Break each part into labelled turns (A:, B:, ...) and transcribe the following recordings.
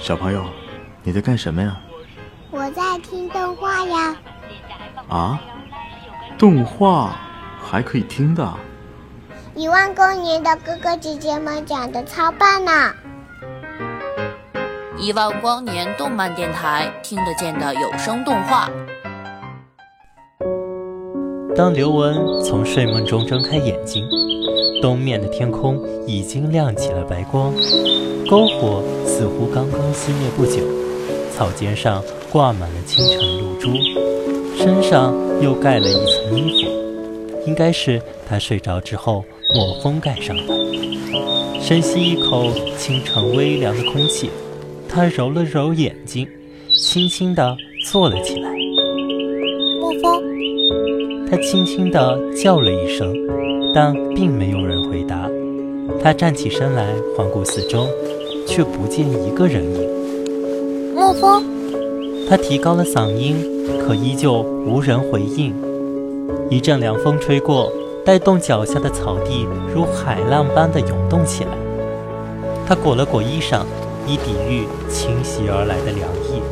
A: 小朋友，你在干什么呀？
B: 我在听动画呀。
A: 啊？动画还可以听的？
B: 一万光年的哥哥姐姐们讲的超棒呢！
C: 一万光年动漫电台听得见的有声动画。
D: 当刘雯从睡梦中睁开眼睛，东面的天空已经亮起了白光，篝火似乎刚刚熄灭不久，草尖上挂满了清晨露珠，身上又盖了一层衣服，应该是他睡着之后抹风盖上的。深吸一口清晨微凉的空气，他揉了揉眼睛，轻轻地坐了起来。
C: 莫风。
D: 他轻轻地叫了一声，但并没有人回答。他站起身来，环顾四周，却不见一个人影。
C: 莫风，
D: 他提高了嗓音，可依旧无人回应。一阵凉风吹过，带动脚下的草地如海浪般的涌动起来。他裹了裹衣裳，以抵御侵袭而来的凉意。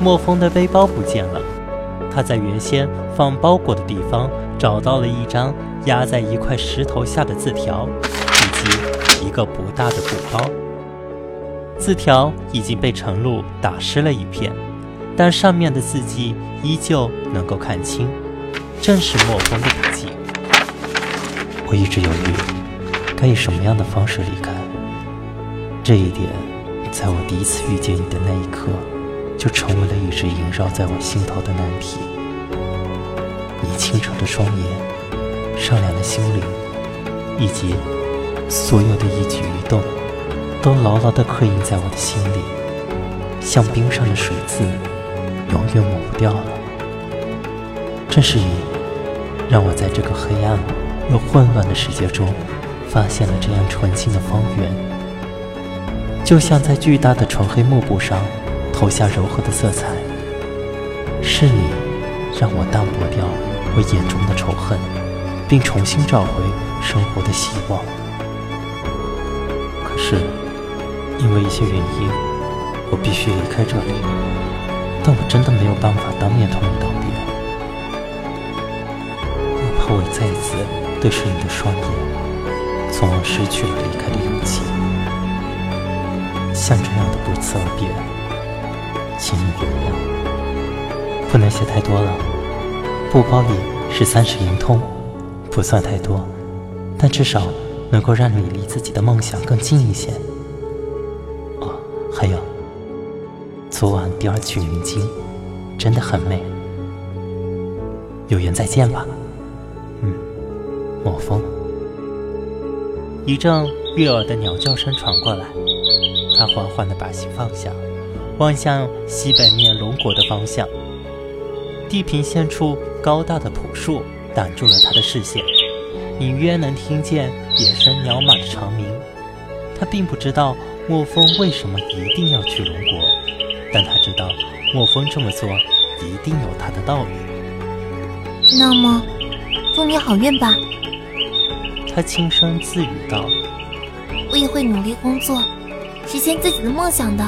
D: 莫风的背包不见了。他在原先放包裹的地方找到了一张压在一块石头下的字条，以及一个不大的布包。字条已经被晨露打湿了一片，但上面的字迹依旧能够看清，正是莫风的笔迹。我一直犹豫，该以什么样的方式离开。这一点，在我第一次遇见你的那一刻。就成为了一直萦绕在我心头的难题。你清澈的双眼，善良的心灵，以及所有的一举一动，都牢牢地刻印在我的心里，像冰上的水渍，永远抹不掉了。正是你，让我在这个黑暗又混乱的世界中，发现了这样纯净的方圆，就像在巨大的纯黑幕布上。投下柔和的色彩，是你让我淡薄掉我眼中的仇恨，并重新找回生活的希望。是，因为一些原因，我必须离开这里。但我真的没有办法当面同你道别。我怕我再次对视你的双眼，从而失去了离开的勇气。像这样的不辞而别。请你原谅，不能写太多了。布包里是三十银通，不算太多，但至少能够让你离自己的梦想更近一些。哦，还有，昨晚第二曲云经真的很美。有缘再见吧。嗯，莫风。一阵悦耳的鸟叫声传过来，他缓缓地把心放下。望向西北面龙国的方向，地平线处高大的朴树挡住了他的视线，隐约能听见野生鸟马的长鸣。他并不知道莫风为什么一定要去龙国，但他知道莫风这么做一定有他的道理。
C: 那么，祝你好运吧。
D: 他轻声自语道：“
C: 我也会努力工作，实现自己的梦想的。”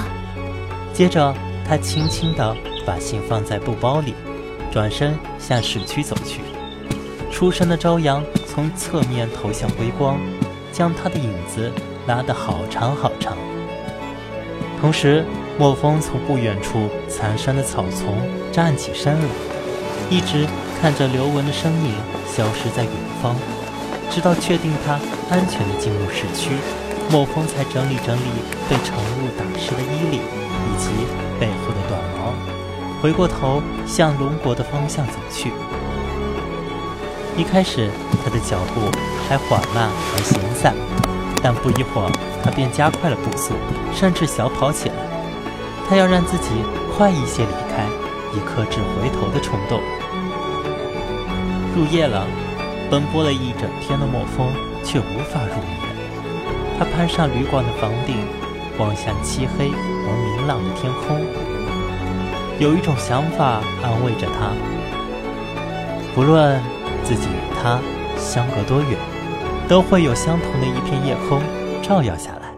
D: 接着，他轻轻地把信放在布包里，转身向市区走去。初升的朝阳从侧面投向微光，将他的影子拉得好长好长。同时，莫风从不远处残山的草丛站起身来，一直看着刘文的身影消失在远方，直到确定他安全地进入市区，莫风才整理整理被晨雾打湿的衣领。以及背后的短毛，回过头向龙国的方向走去。一开始，他的脚步还缓慢而闲散，但不一会儿，他便加快了步速，甚至小跑起来。他要让自己快一些离开，以克制回头的冲动。入夜了，奔波了一整天的莫风却无法入眠。他攀上旅馆的房顶，望向漆黑。而明朗的天空，有一种想法安慰着他：不论自己与他相隔多远，都会有相同的一片夜空照耀下来。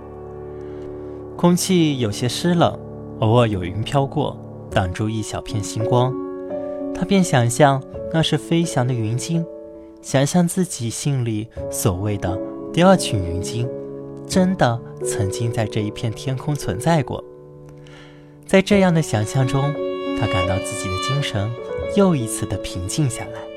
D: 空气有些湿冷，偶尔有云飘过，挡住一小片星光。他便想象那是飞翔的云鲸，想象自己心里所谓的第二群云鲸，真的曾经在这一片天空存在过。在这样的想象中，他感到自己的精神又一次的平静下来。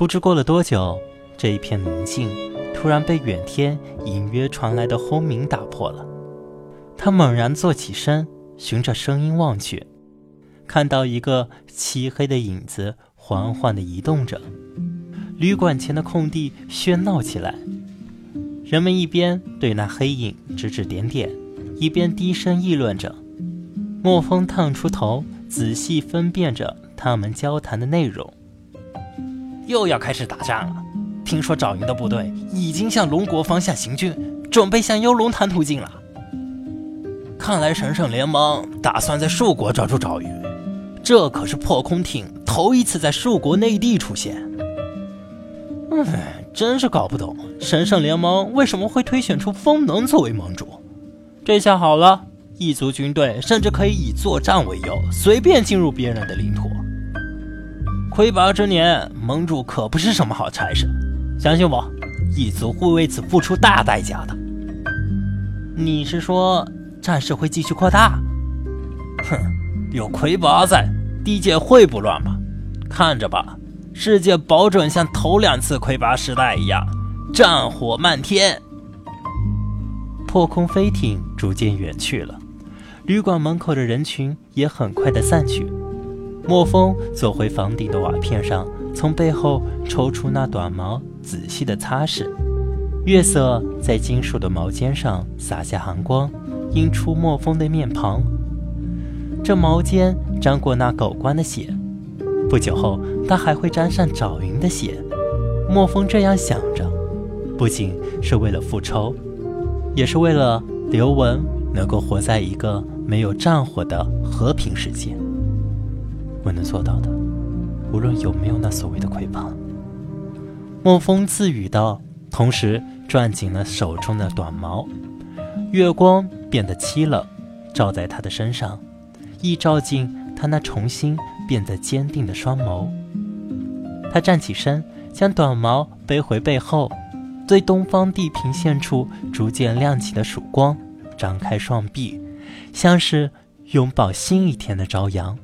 D: 不知过了多久，这一片宁静突然被远天隐约传来的轰鸣打破了。他猛然坐起身，循着声音望去。看到一个漆黑的影子缓缓地移动着，旅馆前的空地喧闹起来，人们一边对那黑影指指点点，一边低声议论着。莫风探出头，仔细分辨着他们交谈的内容。又要开始打仗了，听说赵云的部队已经向龙国方向行军，准备向幽龙潭途径了。看来神圣联盟打算在树国抓住赵云。这可是破空艇头一次在树国内地出现，唉，真是搞不懂神圣联盟为什么会推选出风能作为盟主。这下好了，异族军队甚至可以以作战为由，随便进入别人的领土。魁拔之年，盟主可不是什么好差事，相信我，异族会为此付出大代价的。你是说战事会继续扩大？哼，有魁拔在。地界会不乱吗？看着吧，世界保准像头两次魁拔时代一样，战火漫天。破空飞艇逐渐远去了，旅馆门口的人群也很快的散去。莫风走回房顶的瓦片上，从背后抽出那短毛，仔细的擦拭。月色在金属的毛尖上洒下寒光，映出莫风的面庞。这毛尖沾过那狗官的血，不久后他还会沾上赵云的血。莫风这样想着，不仅是为了复仇，也是为了刘文能够活在一个没有战火的和平世界。我能做到的，无论有没有那所谓的魁拔。莫风自语道，同时攥紧了手中的短矛。月光变得凄冷，照在他的身上。亦照进他那重新变得坚定的双眸，他站起身，将短矛背回背后，对东方地平线处逐渐亮起的曙光张开双臂，像是拥抱新一天的朝阳。